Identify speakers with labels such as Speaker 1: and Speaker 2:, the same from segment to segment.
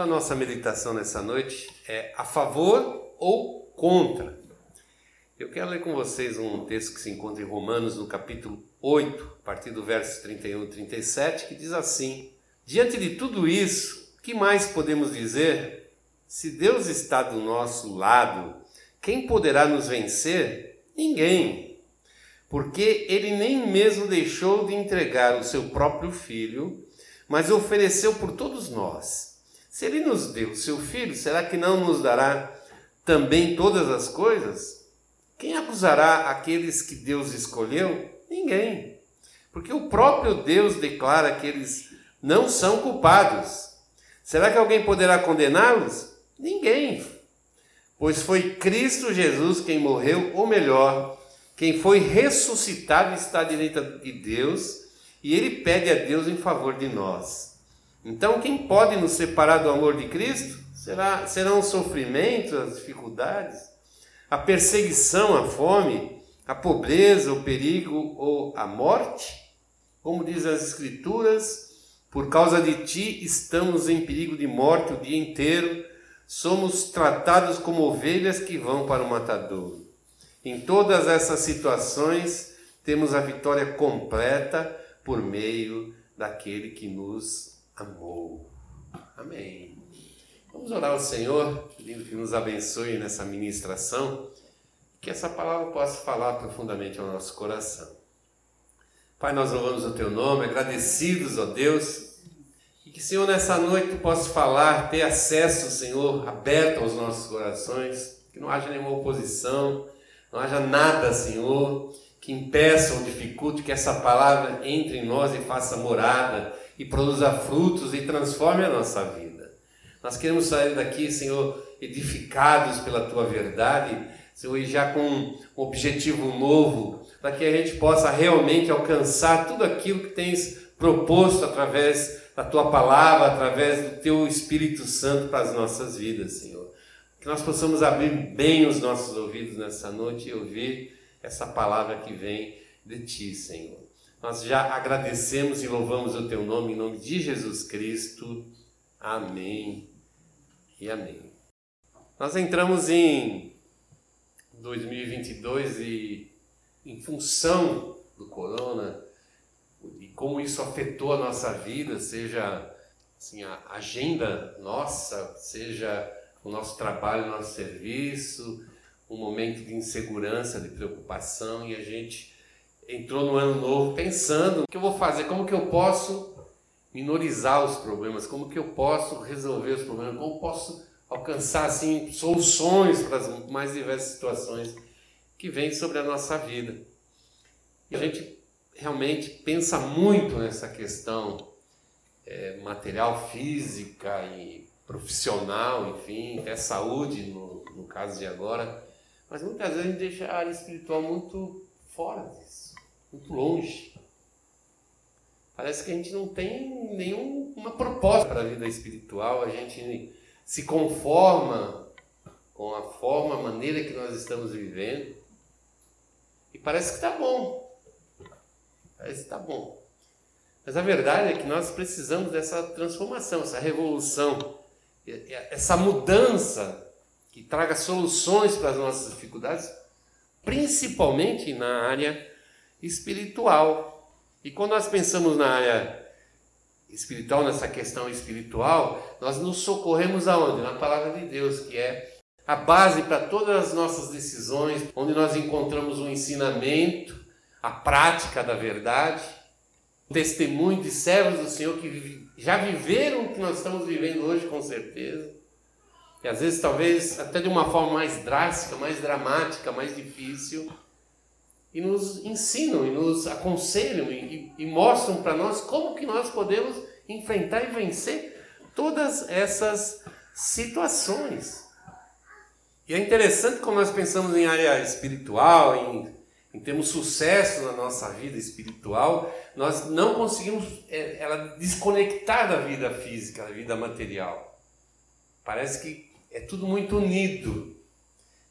Speaker 1: título da nossa meditação nessa noite é A favor ou contra? Eu quero ler com vocês um texto que se encontra em Romanos, no capítulo 8, a partir do verso 31 e 37, que diz assim: Diante de tudo isso, o que mais podemos dizer? Se Deus está do nosso lado, quem poderá nos vencer? Ninguém. Porque ele nem mesmo deixou de entregar o seu próprio filho, mas ofereceu por todos nós. Se ele nos deu seu filho, será que não nos dará também todas as coisas? Quem acusará aqueles que Deus escolheu? Ninguém. Porque o próprio Deus declara que eles não são culpados. Será que alguém poderá condená-los? Ninguém. Pois foi Cristo Jesus quem morreu, ou melhor, quem foi ressuscitado está à direita de Deus, e ele pede a Deus em favor de nós. Então, quem pode nos separar do amor de Cristo? Será, serão os sofrimentos, as dificuldades, a perseguição, a fome, a pobreza, o perigo ou a morte? Como diz as Escrituras, por causa de ti estamos em perigo de morte o dia inteiro, somos tratados como ovelhas que vão para o matadouro. Em todas essas situações, temos a vitória completa por meio daquele que nos amou. Amém. Vamos orar ao Senhor, pedindo que nos abençoe nessa ministração, que essa palavra possa falar profundamente ao nosso coração. Pai, nós louvamos o Teu nome, agradecidos, ó Deus, e que, Senhor, nessa noite possa falar, ter acesso, Senhor, aberto aos nossos corações, que não haja nenhuma oposição, não haja nada, Senhor, que impeça ou dificulte que essa palavra entre em nós e faça morada e produza frutos e transforme a nossa vida. Nós queremos sair daqui, Senhor, edificados pela tua verdade, Senhor, e já com um objetivo novo, para que a gente possa realmente alcançar tudo aquilo que tens proposto através da tua palavra, através do teu Espírito Santo para as nossas vidas, Senhor. Que nós possamos abrir bem os nossos ouvidos nessa noite e ouvir essa palavra que vem de ti, Senhor. Nós já agradecemos e louvamos o teu nome, em nome de Jesus Cristo. Amém e amém. Nós entramos em 2022 e, em função do corona e como isso afetou a nossa vida, seja assim, a agenda nossa, seja o nosso trabalho, o nosso serviço, um momento de insegurança, de preocupação e a gente entrou no ano novo pensando o que eu vou fazer, como que eu posso minorizar os problemas, como que eu posso resolver os problemas, como posso alcançar assim soluções para as mais diversas situações que vêm sobre a nossa vida. E a gente realmente pensa muito nessa questão é, material, física e profissional, enfim, até saúde no, no caso de agora, mas muitas vezes a gente deixa a área espiritual muito fora disso muito longe. Parece que a gente não tem nenhuma proposta para a vida espiritual, a gente se conforma com a forma, a maneira que nós estamos vivendo e parece que está bom. Parece que está bom. Mas a verdade é que nós precisamos dessa transformação, essa revolução, essa mudança que traga soluções para as nossas dificuldades, principalmente na área espiritual. E quando nós pensamos na área espiritual, nessa questão espiritual, nós nos socorremos aonde? Na palavra de Deus, que é a base para todas as nossas decisões, onde nós encontramos o um ensinamento, a prática da verdade, o testemunho de servos do Senhor que já viveram o que nós estamos vivendo hoje, com certeza. E às vezes, talvez, até de uma forma mais drástica, mais dramática, mais difícil e nos ensinam e nos aconselham e, e mostram para nós como que nós podemos enfrentar e vencer todas essas situações. E é interessante como nós pensamos em área espiritual, em, em termos sucesso na nossa vida espiritual, nós não conseguimos é, ela desconectar da vida física, da vida material. Parece que é tudo muito unido.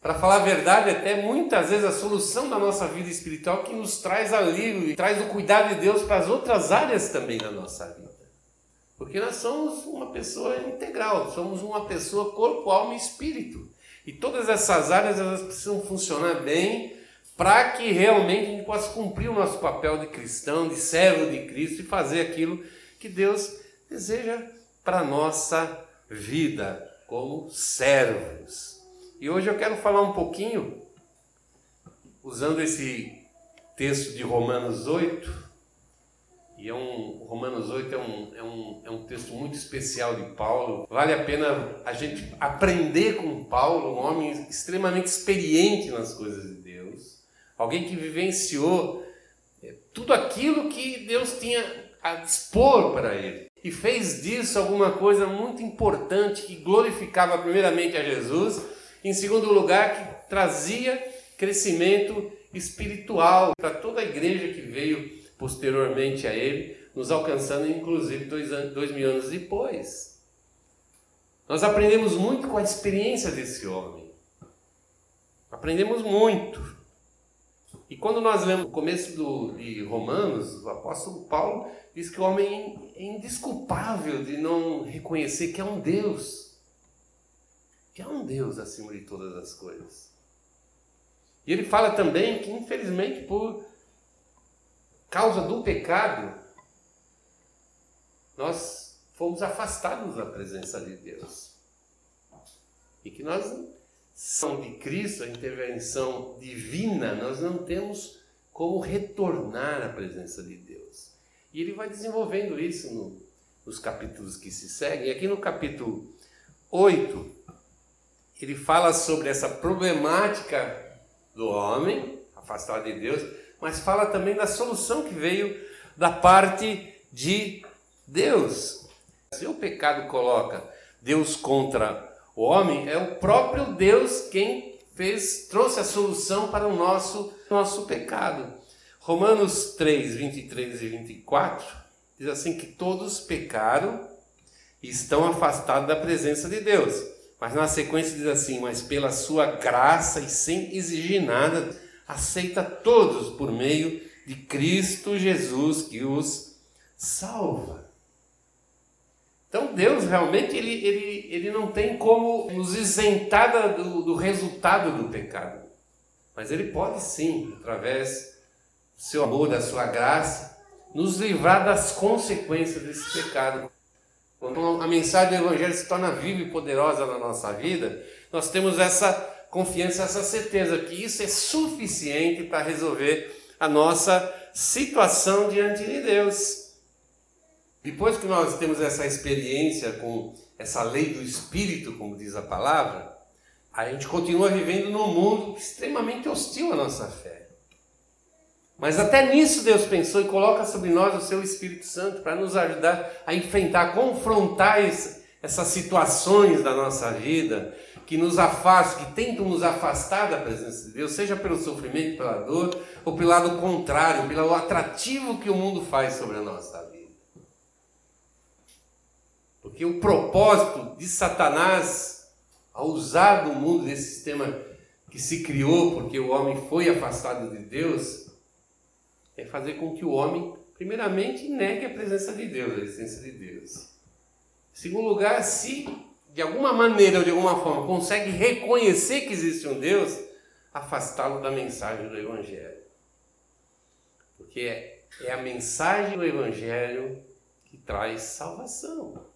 Speaker 1: Para falar a verdade, até muitas vezes a solução da nossa vida espiritual que nos traz alívio e traz o cuidado de Deus para as outras áreas também da nossa vida. Porque nós somos uma pessoa integral, somos uma pessoa corpo, alma e espírito. E todas essas áreas elas precisam funcionar bem para que realmente a gente possa cumprir o nosso papel de cristão, de servo de Cristo e fazer aquilo que Deus deseja para a nossa vida como servos. E hoje eu quero falar um pouquinho, usando esse texto de Romanos 8, e é um, Romanos 8 é um, é, um, é um texto muito especial de Paulo. Vale a pena a gente aprender com Paulo, um homem extremamente experiente nas coisas de Deus, alguém que vivenciou é, tudo aquilo que Deus tinha a dispor para ele e fez disso alguma coisa muito importante que glorificava primeiramente a Jesus, em segundo lugar, que trazia crescimento espiritual para toda a igreja que veio posteriormente a ele, nos alcançando inclusive dois, anos, dois mil anos depois. Nós aprendemos muito com a experiência desse homem. Aprendemos muito. E quando nós lemos o começo do, de Romanos, o apóstolo Paulo diz que o homem é indesculpável de não reconhecer que é um Deus. Que é um Deus acima de todas as coisas. E ele fala também que, infelizmente, por causa do pecado, nós fomos afastados da presença de Deus. E que nós, são de Cristo, a intervenção divina, nós não temos como retornar à presença de Deus. E ele vai desenvolvendo isso no, nos capítulos que se seguem. Aqui no capítulo 8, ele fala sobre essa problemática do homem, afastado de Deus, mas fala também da solução que veio da parte de Deus. Se o pecado coloca Deus contra o homem, é o próprio Deus quem fez, trouxe a solução para o nosso, nosso pecado. Romanos 3, 23 e 24 diz assim que todos pecaram e estão afastados da presença de Deus. Mas na sequência diz assim: Mas pela sua graça e sem exigir nada, aceita todos por meio de Cristo Jesus que os salva. Então Deus realmente ele, ele, ele não tem como nos isentar do, do resultado do pecado. Mas ele pode sim, através do seu amor, da sua graça, nos livrar das consequências desse pecado. Quando a mensagem do Evangelho se torna viva e poderosa na nossa vida, nós temos essa confiança, essa certeza que isso é suficiente para resolver a nossa situação diante de Deus. Depois que nós temos essa experiência com essa lei do Espírito, como diz a palavra, a gente continua vivendo num mundo extremamente hostil à nossa fé. Mas até nisso Deus pensou e coloca sobre nós o seu Espírito Santo para nos ajudar a enfrentar, confrontar essas situações da nossa vida, que nos afastam, que tentam nos afastar da presença de Deus, seja pelo sofrimento, pela dor, ou pelo lado contrário, pelo atrativo que o mundo faz sobre a nossa vida. Porque o propósito de Satanás, ao usar do mundo desse sistema que se criou porque o homem foi afastado de Deus, é fazer com que o homem, primeiramente, negue a presença de Deus, a essência de Deus. Em segundo lugar, se de alguma maneira ou de alguma forma consegue reconhecer que existe um Deus, afastá-lo da mensagem do Evangelho. Porque é, é a mensagem do Evangelho que traz salvação.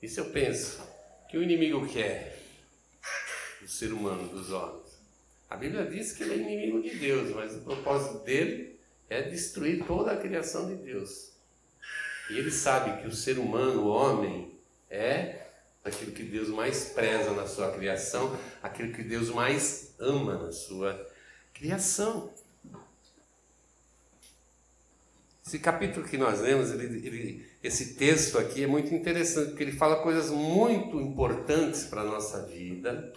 Speaker 1: Isso eu penso que o inimigo quer do ser humano, dos homens. A Bíblia diz que ele é inimigo de Deus, mas o propósito dele é destruir toda a criação de Deus. E ele sabe que o ser humano, o homem, é aquilo que Deus mais preza na sua criação, aquilo que Deus mais ama na sua criação. Esse capítulo que nós lemos, ele, ele, esse texto aqui é muito interessante, porque ele fala coisas muito importantes para a nossa vida.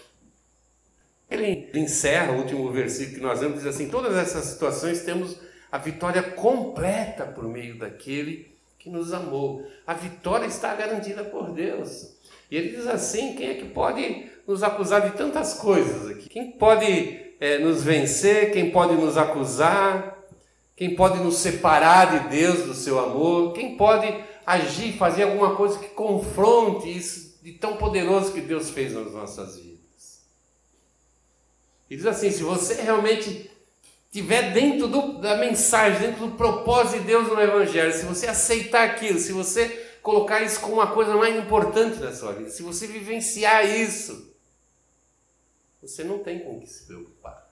Speaker 1: Ele encerra o último versículo que nós lemos, diz assim: todas essas situações temos a vitória completa por meio daquele que nos amou. A vitória está garantida por Deus. E ele diz assim: quem é que pode nos acusar de tantas coisas aqui? Quem pode é, nos vencer? Quem pode nos acusar? Quem pode nos separar de Deus, do seu amor? Quem pode agir, fazer alguma coisa que confronte isso de tão poderoso que Deus fez nas nossas vidas. E diz assim: se você realmente tiver dentro do, da mensagem, dentro do propósito de Deus no Evangelho, se você aceitar aquilo, se você colocar isso como uma coisa mais importante da sua vida, se você vivenciar isso, você não tem com o que se preocupar.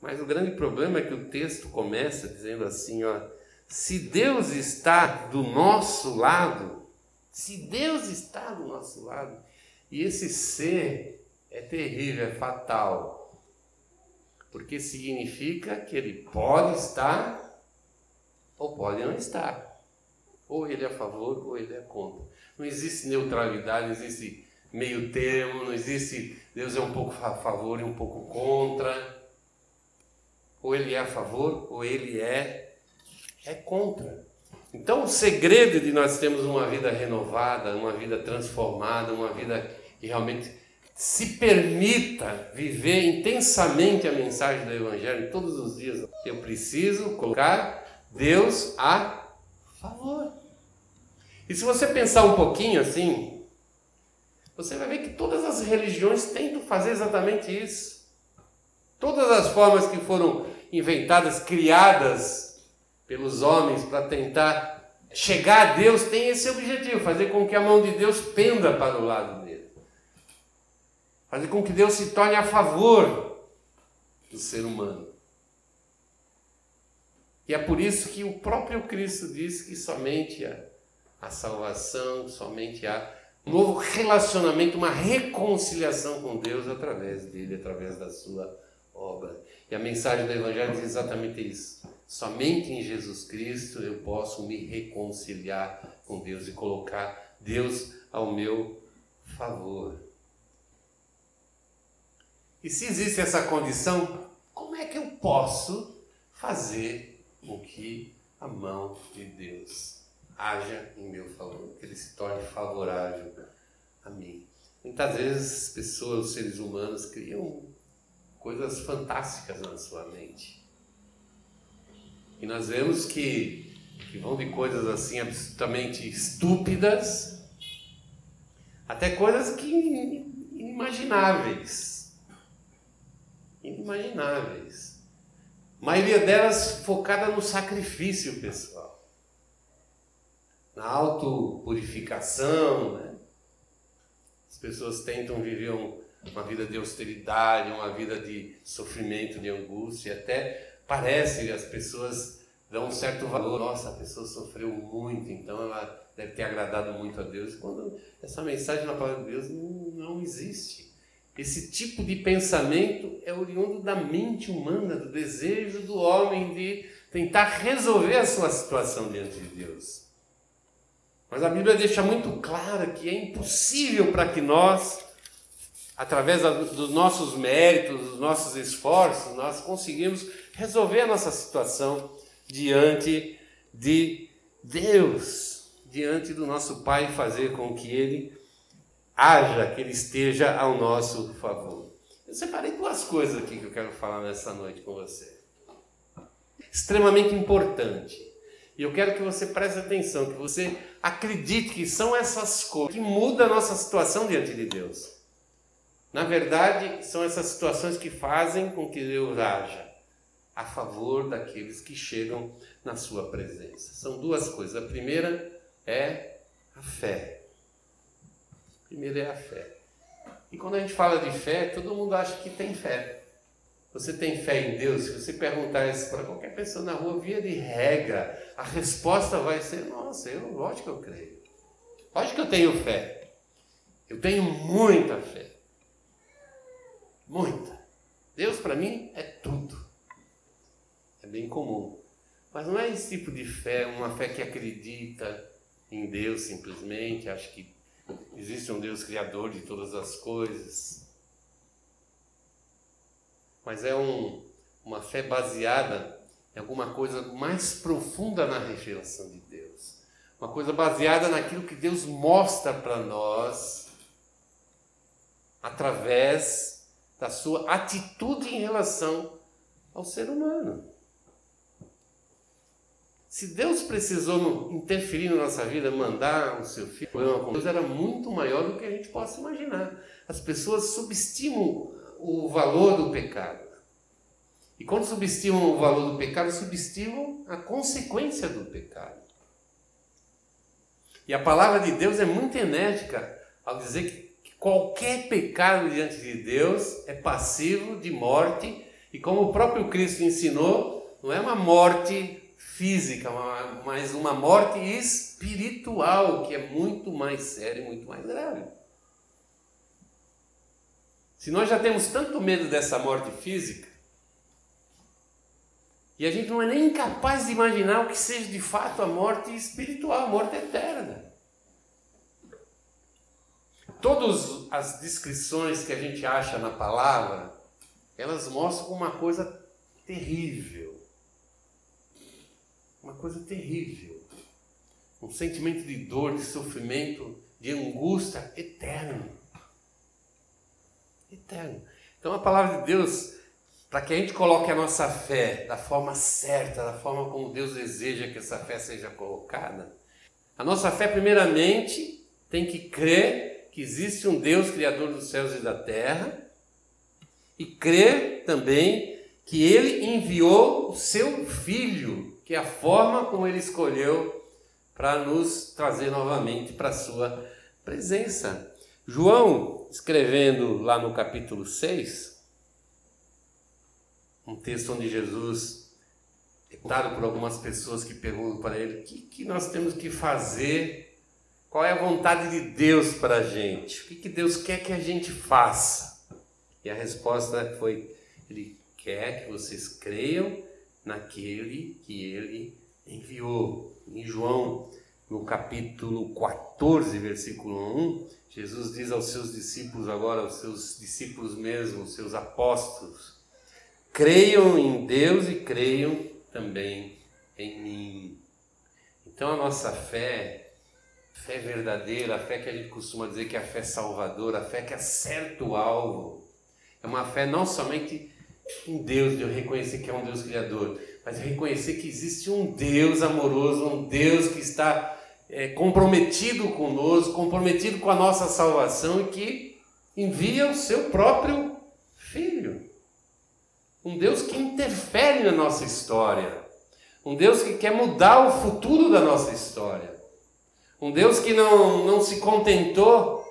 Speaker 1: Mas o grande problema é que o texto começa dizendo assim, ó, se Deus está do nosso lado, se Deus está do nosso lado, e esse ser é terrível, é fatal, porque significa que ele pode estar ou pode não estar. Ou ele é a favor ou ele é contra. Não existe neutralidade, não existe meio termo, não existe Deus é um pouco a favor e um pouco contra. Ou ele é a favor ou ele é é contra. Então o segredo de nós termos uma vida renovada, uma vida transformada, uma vida que realmente se permita viver intensamente a mensagem do Evangelho todos os dias. Eu preciso colocar Deus a favor. E se você pensar um pouquinho assim, você vai ver que todas as religiões tentam fazer exatamente isso. Todas as formas que foram inventadas, criadas pelos homens para tentar chegar a Deus, têm esse objetivo: fazer com que a mão de Deus penda para o lado fazer com que Deus se torne a favor do ser humano. E é por isso que o próprio Cristo diz que somente há a salvação, somente há um novo relacionamento, uma reconciliação com Deus através dele, através da sua obra. E a mensagem do Evangelho diz exatamente isso. Somente em Jesus Cristo eu posso me reconciliar com Deus e colocar Deus ao meu favor. E se existe essa condição, como é que eu posso fazer com que a mão de Deus haja em meu favor, que ele se torne favorável a mim? Muitas vezes pessoas, seres humanos, criam coisas fantásticas na sua mente. E nós vemos que, que vão de coisas assim absolutamente estúpidas até coisas que inimagináveis inimagináveis. A maioria delas focada no sacrifício pessoal, na autopurificação. Né? As pessoas tentam viver uma vida de austeridade, uma vida de sofrimento, de angústia. Até parece que as pessoas dão um certo valor. Nossa, a pessoa sofreu muito, então ela deve ter agradado muito a Deus. Quando essa mensagem na palavra de Deus não, não existe. Esse tipo de pensamento é oriundo da mente humana, do desejo do homem de tentar resolver a sua situação diante de Deus. Mas a Bíblia deixa muito claro que é impossível para que nós, através dos nossos méritos, dos nossos esforços, nós conseguimos resolver a nossa situação diante de Deus, diante do nosso Pai, fazer com que Ele haja, que Ele esteja ao nosso favor. Eu separei duas coisas aqui que eu quero falar nessa noite com você. Extremamente importante. E eu quero que você preste atenção, que você acredite que são essas coisas que mudam a nossa situação diante de Deus. Na verdade, são essas situações que fazem com que Deus haja a favor daqueles que chegam na sua presença. São duas coisas. A primeira é a fé. Primeiro é a fé. E quando a gente fala de fé, todo mundo acha que tem fé. Você tem fé em Deus? Se você perguntar isso para qualquer pessoa na rua, via de regra, a resposta vai ser: Nossa, eu, lógico que eu creio. Lógico que eu tenho fé. Eu tenho muita fé. Muita. Deus para mim é tudo. É bem comum. Mas não é esse tipo de fé, uma fé que acredita em Deus simplesmente, acha que Existe um Deus criador de todas as coisas. Mas é um, uma fé baseada em alguma coisa mais profunda na revelação de Deus. Uma coisa baseada naquilo que Deus mostra para nós através da sua atitude em relação ao ser humano. Se Deus precisou interferir na nossa vida, mandar o seu filho, Deus era muito maior do que a gente possa imaginar. As pessoas subestimam o valor do pecado. E quando subestimam o valor do pecado, subestimam a consequência do pecado. E a palavra de Deus é muito enérgica ao dizer que qualquer pecado diante de Deus é passivo de morte, e como o próprio Cristo ensinou, não é uma morte física, mas uma morte espiritual, que é muito mais séria e muito mais grave. Se nós já temos tanto medo dessa morte física, e a gente não é nem capaz de imaginar o que seja de fato a morte espiritual, a morte eterna. Todas as descrições que a gente acha na palavra, elas mostram uma coisa terrível. Uma coisa terrível. Um sentimento de dor, de sofrimento, de angústia eterno. Eterno. Então a palavra de Deus para que a gente coloque a nossa fé da forma certa, da forma como Deus deseja que essa fé seja colocada. A nossa fé, primeiramente, tem que crer que existe um Deus criador dos céus e da terra e crer também que ele enviou o seu filho, que é a forma como ele escolheu para nos trazer novamente para a sua presença. João, escrevendo lá no capítulo 6, um texto onde Jesus é contado por algumas pessoas que perguntam para ele: o que, que nós temos que fazer? Qual é a vontade de Deus para a gente? O que, que Deus quer que a gente faça? E a resposta foi: Ele quer que vocês creiam naquele que ele enviou. Em João, no capítulo 14, versículo 1, Jesus diz aos seus discípulos, agora aos seus discípulos mesmo, os seus apóstolos, Creiam em Deus e creiam também em mim. Então a nossa fé, fé verdadeira, a fé que a gente costuma dizer que é a fé salvadora, a fé que acerta o alvo, é uma fé não somente em Deus, de eu reconhecer que é um Deus criador, mas reconhecer que existe um Deus amoroso, um Deus que está é, comprometido conosco, comprometido com a nossa salvação e que envia o seu próprio Filho. Um Deus que interfere na nossa história. Um Deus que quer mudar o futuro da nossa história. Um Deus que não, não se contentou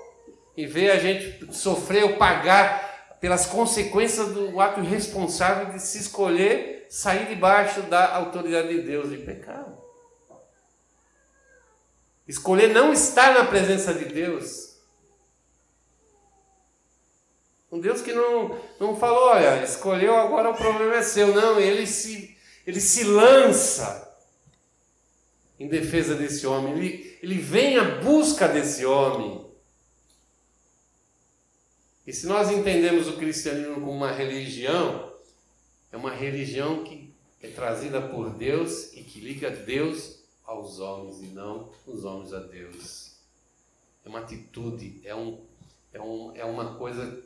Speaker 1: em ver a gente sofrer ou pagar pelas consequências do ato irresponsável de se escolher sair debaixo da autoridade de Deus e pecar. Escolher não estar na presença de Deus Um Deus que não, não falou, olha, escolheu, agora o problema é seu. Não, ele se, ele se lança em defesa desse homem. Ele, ele vem à busca desse homem. E se nós entendemos o cristianismo como uma religião, é uma religião que é trazida por Deus e que liga Deus aos homens e não os homens a Deus. É uma atitude, é, um, é, um, é uma coisa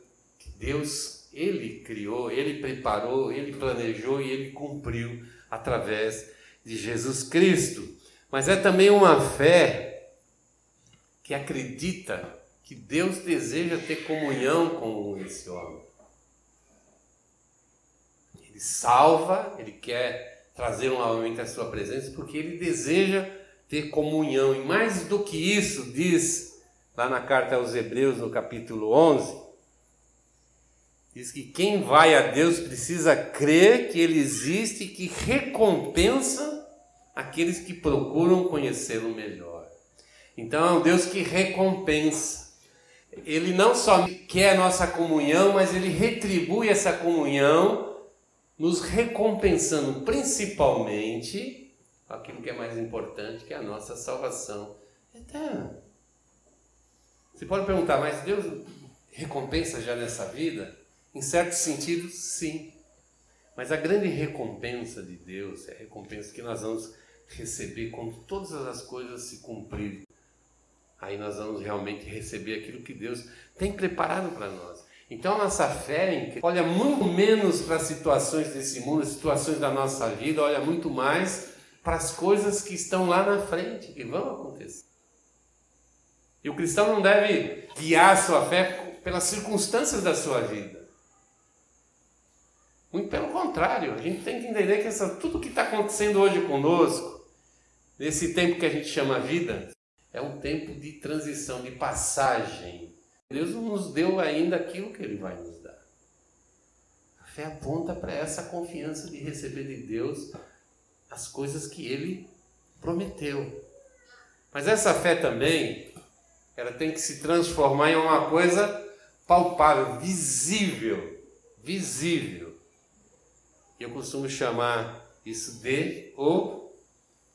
Speaker 1: Deus, Ele criou, Ele preparou, Ele planejou e Ele cumpriu através de Jesus Cristo. Mas é também uma fé que acredita que Deus deseja ter comunhão com esse homem. Ele salva, ele quer trazer novamente a sua presença, porque ele deseja ter comunhão. E mais do que isso, diz lá na carta aos Hebreus, no capítulo 11, Diz que quem vai a Deus precisa crer que Ele existe e que recompensa aqueles que procuram conhecê-lo melhor. Então é um Deus que recompensa. Ele não só quer a nossa comunhão, mas ele retribui essa comunhão, nos recompensando principalmente aquilo que é mais importante, que é a nossa salvação eterna. Você pode perguntar, mas Deus recompensa já nessa vida? Em certo sentido, sim. Mas a grande recompensa de Deus é a recompensa que nós vamos receber quando todas as coisas se cumprirem. Aí nós vamos realmente receber aquilo que Deus tem preparado para nós. Então nossa fé olha muito menos para as situações desse mundo, situações da nossa vida, olha muito mais para as coisas que estão lá na frente, que vão acontecer. E o cristão não deve guiar sua fé pelas circunstâncias da sua vida. Muito pelo contrário, a gente tem que entender que essa, tudo que está acontecendo hoje conosco, nesse tempo que a gente chama vida, é um tempo de transição, de passagem. Deus não nos deu ainda aquilo que Ele vai nos dar. A fé aponta para essa confiança de receber de Deus as coisas que Ele prometeu. Mas essa fé também, ela tem que se transformar em uma coisa palpável, visível, visível. Eu costumo chamar isso de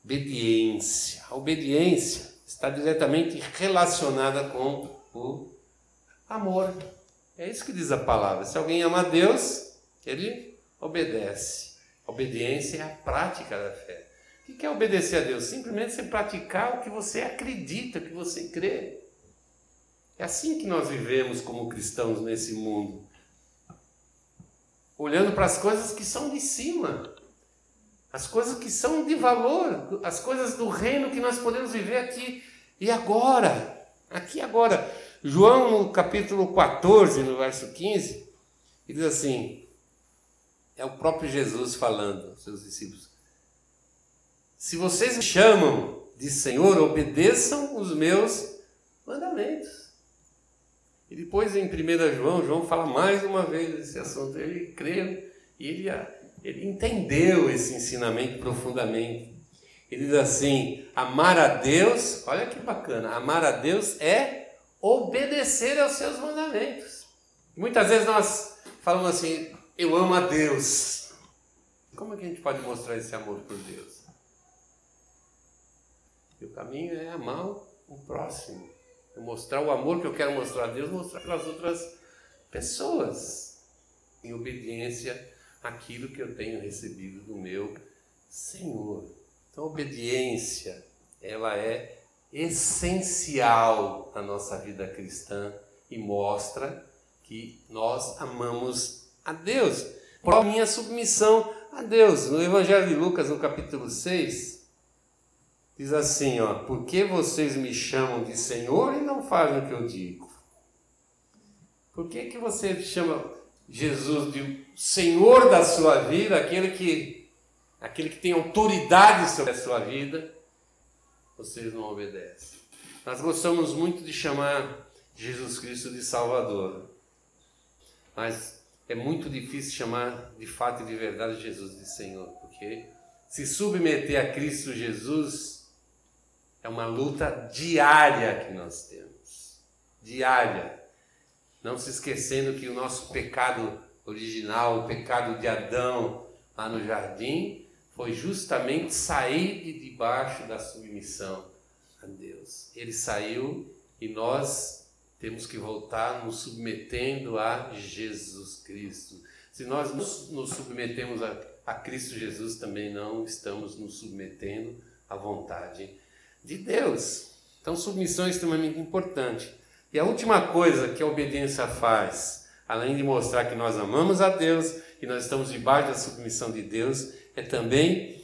Speaker 1: obediência. A obediência está diretamente relacionada com o amor. É isso que diz a palavra. Se alguém ama a Deus, ele obedece. Obediência é a prática da fé. O que é obedecer a Deus? Simplesmente você praticar o que você acredita, o que você crê. É assim que nós vivemos como cristãos nesse mundo. Olhando para as coisas que são de cima, as coisas que são de valor, as coisas do reino que nós podemos viver aqui e agora. Aqui agora. João, no capítulo 14, no verso 15, ele diz assim: é o próprio Jesus falando aos seus discípulos. Se vocês me chamam de Senhor, obedeçam os meus mandamentos. E depois em 1 João, João fala mais uma vez desse assunto. Ele creu e ele, ele entendeu esse ensinamento profundamente. Ele diz assim: amar a Deus, olha que bacana, amar a Deus é obedecer aos seus mandamentos. Muitas vezes nós falamos assim, eu amo a Deus. Como é que a gente pode mostrar esse amor por Deus? E o caminho é amar o próximo. É mostrar o amor que eu quero mostrar a Deus, mostrar para as outras pessoas. Em obediência àquilo que eu tenho recebido do meu Senhor. Então, a obediência, ela é essencial na nossa vida cristã e mostra que nós amamos a Deus. Por minha submissão a Deus. No Evangelho de Lucas, no capítulo 6, diz assim, ó, por que vocês me chamam de Senhor e não fazem o que eu digo? Por que, que você chama Jesus de Senhor da sua vida, aquele que aquele que tem autoridade sobre a sua vida, vocês não obedecem. Nós gostamos muito de chamar Jesus Cristo de Salvador, mas é muito difícil chamar de fato e de verdade Jesus de Senhor, porque se submeter a Cristo Jesus é uma luta diária que nós temos. Diária. Não se esquecendo que o nosso pecado original, o pecado de Adão lá no jardim, foi justamente sair de debaixo da submissão a Deus. Ele saiu e nós temos que voltar nos submetendo a Jesus Cristo. Se nós nos submetemos a, a Cristo Jesus, também não estamos nos submetendo à vontade de Deus. Então, submissão é extremamente importante. E a última coisa que a obediência faz, além de mostrar que nós amamos a Deus, que nós estamos debaixo da submissão de Deus, é também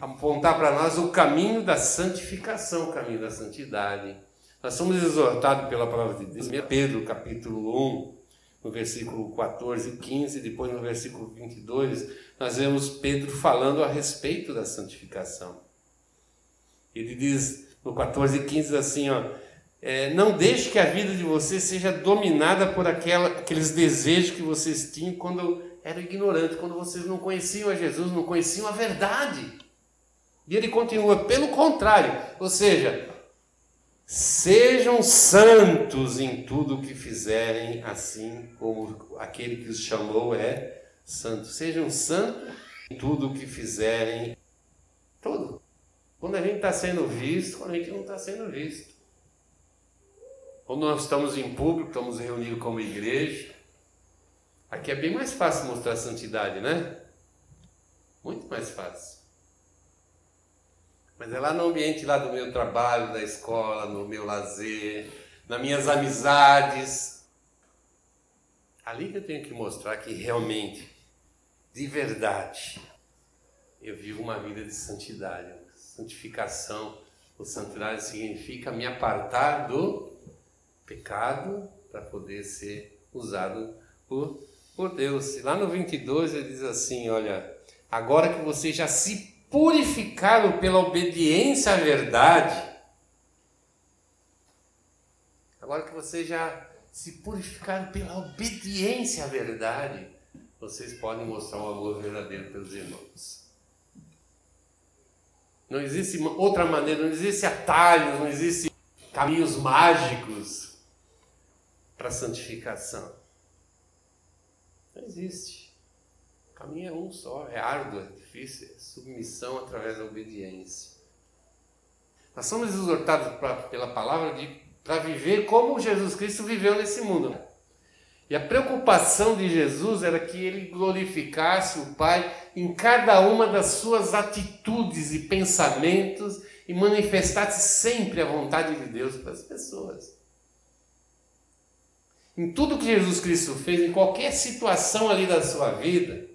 Speaker 1: apontar para nós o caminho da santificação, o caminho da santidade. Nós somos exortados pela palavra de Deus, Pedro capítulo 1, no versículo 14 e 15, depois no versículo 22, nós vemos Pedro falando a respeito da santificação. Ele diz no 14 e 15 assim, ó, é, não deixe que a vida de vocês seja dominada por aquela, aqueles desejos que vocês tinham quando eram ignorantes, quando vocês não conheciam a Jesus, não conheciam a verdade. E ele continua, pelo contrário, ou seja, sejam santos em tudo o que fizerem, assim como aquele que os chamou é santo. Sejam santos em tudo o que fizerem, tudo. Quando a gente está sendo visto, quando a gente não está sendo visto. Quando nós estamos em público, estamos reunidos como igreja, Aqui é bem mais fácil mostrar santidade, né? Muito mais fácil. Mas é lá no ambiente lá do meu trabalho, da escola, no meu lazer, nas minhas amizades. Ali que eu tenho que mostrar que realmente, de verdade, eu vivo uma vida de santidade. Santificação, ou santidade significa me apartar do pecado para poder ser usado por, por Deus. E lá no 22 ele diz assim: Olha, agora que vocês já se purificaram pela obediência à verdade, agora que vocês já se purificaram pela obediência à verdade, vocês podem mostrar o amor verdadeiro pelos irmãos. Não existe outra maneira, não existe atalhos, não existe caminhos mágicos para a santificação. Não existe. O caminho é um só, é árduo, é difícil, é submissão através da obediência. Nós somos exortados pra, pela palavra para viver como Jesus Cristo viveu nesse mundo. E a preocupação de Jesus era que ele glorificasse o Pai em cada uma das suas atitudes e pensamentos e manifestasse sempre a vontade de Deus para as pessoas. Em tudo que Jesus Cristo fez, em qualquer situação ali da sua vida,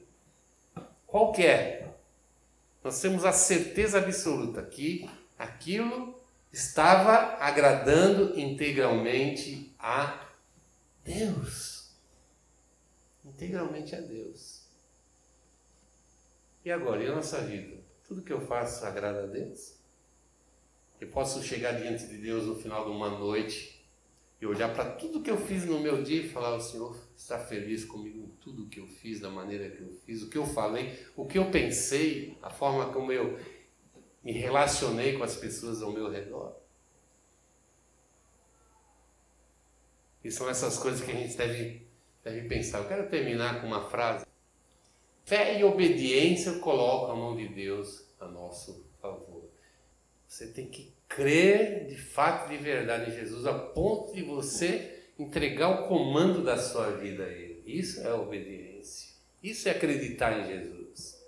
Speaker 1: qualquer, nós temos a certeza absoluta que aquilo estava agradando integralmente a Deus integralmente a Deus. E agora, e a nossa vida? Tudo que eu faço agrada a Deus? Eu posso chegar diante de Deus no final de uma noite e olhar para tudo que eu fiz no meu dia e falar: O Senhor está feliz comigo em tudo que eu fiz, da maneira que eu fiz, o que eu falei, o que eu pensei, a forma como eu me relacionei com as pessoas ao meu redor. E são essas coisas que a gente deve deve pensar. Eu quero terminar com uma frase. Fé e obediência colocam a mão de Deus a nosso favor. Você tem que crer de fato, de verdade em Jesus, a ponto de você entregar o comando da sua vida a Ele. Isso é obediência. Isso é acreditar em Jesus.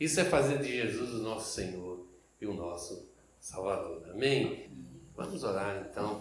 Speaker 1: Isso é fazer de Jesus o nosso Senhor e o nosso Salvador. Amém? Vamos orar então.